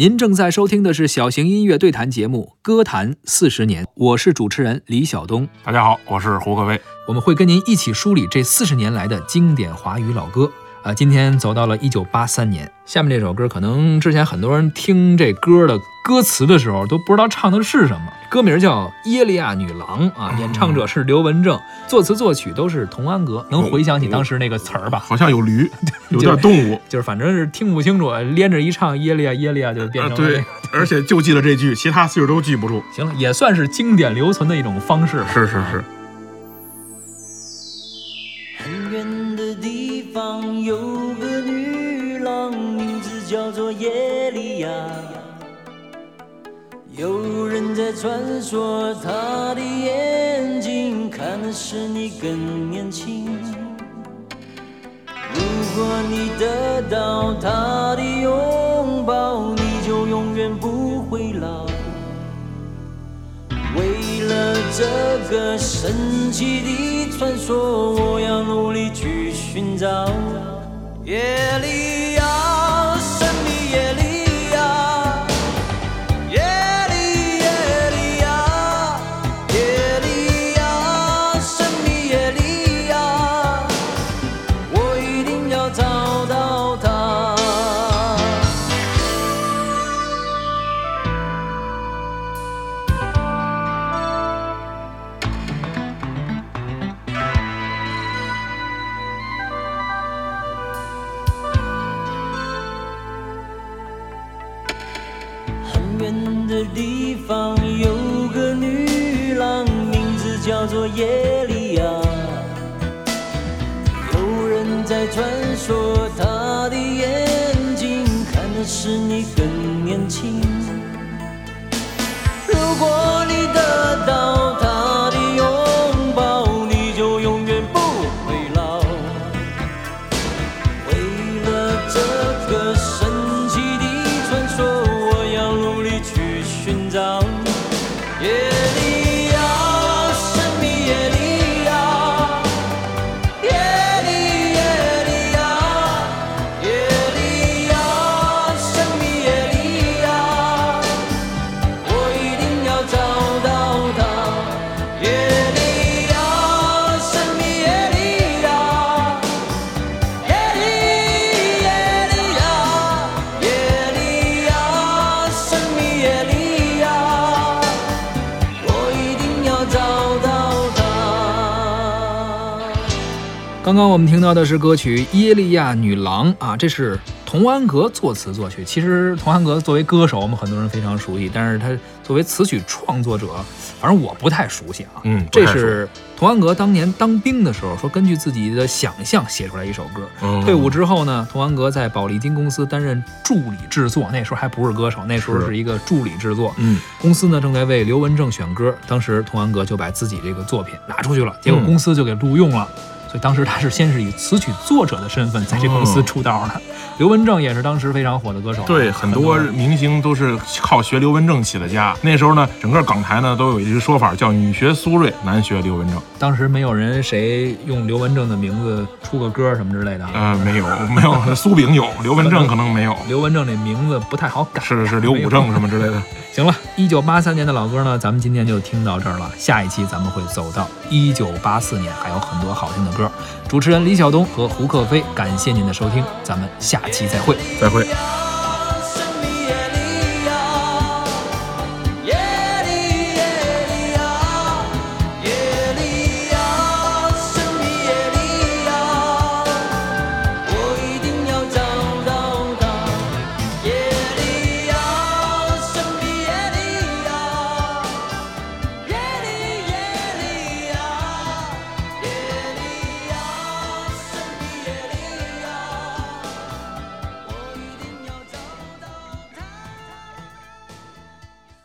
您正在收听的是小型音乐对谈节目《歌坛四十年》，我是主持人李晓东。大家好，我是胡可飞。我们会跟您一起梳理这四十年来的经典华语老歌。啊，今天走到了一九八三年，下面这首歌可能之前很多人听这歌的歌词的时候都不知道唱的是什么。歌名叫《耶利亚女郎》啊，演唱者是刘文正，作词作曲都是童安格。能回想起当时那个词儿吧？好像有驴，有点动物，就是反正是听不清楚，连着一唱耶利亚耶利亚就变成对，而且就记得这句，其他字都记不住。行了，也算是经典留存的一种方式。是是是。叫做耶利亚。有人在传说，她的眼睛看的是你更年轻。如果你得到她的拥抱，你就永远不会老。为了这个神奇的传说，我要努力去寻找耶利的地方有个女郎，名字叫做耶利亚。有人在传说，她的眼睛看的是你更年轻。如果刚刚我们听到的是歌曲《耶利亚女郎》啊，这是童安格作词作曲。其实童安格作为歌手，我们很多人非常熟悉，但是他作为词曲创作者，反正我不太熟悉啊。嗯这是童安格当年当兵的时候，说根据自己的想象写出来一首歌。嗯退伍之后呢，童安格在宝丽金公司担任助理制作，那时候还不是歌手，那时候是是一个助理制作。嗯，公司呢正在为刘文正选歌，当时童安格就把自己这个作品拿出去了，结果嗯公司就给录用了。所以当时他是先是以词曲作者的身份在这公司哦出道的。刘文正也是当时非常火的歌手啊，对，很多明星都是靠学刘文正起的家。那时候呢，整个港台呢都有一句说法，叫“女学苏芮，男学刘文正当时没有人谁用刘文正的名字出个歌什么之类的”。啊。呃，没有，没有，苏炳有，刘文正可能没有。刘文正这名字不太好改，是是刘武正什么之类的。行了，一九八三年的老歌呢，咱们今天就听到这儿了。下一期咱们会走到一九八四年，还有很多好听的歌。主持人李晓东和胡克飞，感谢您的收听，咱们下期再会。再会。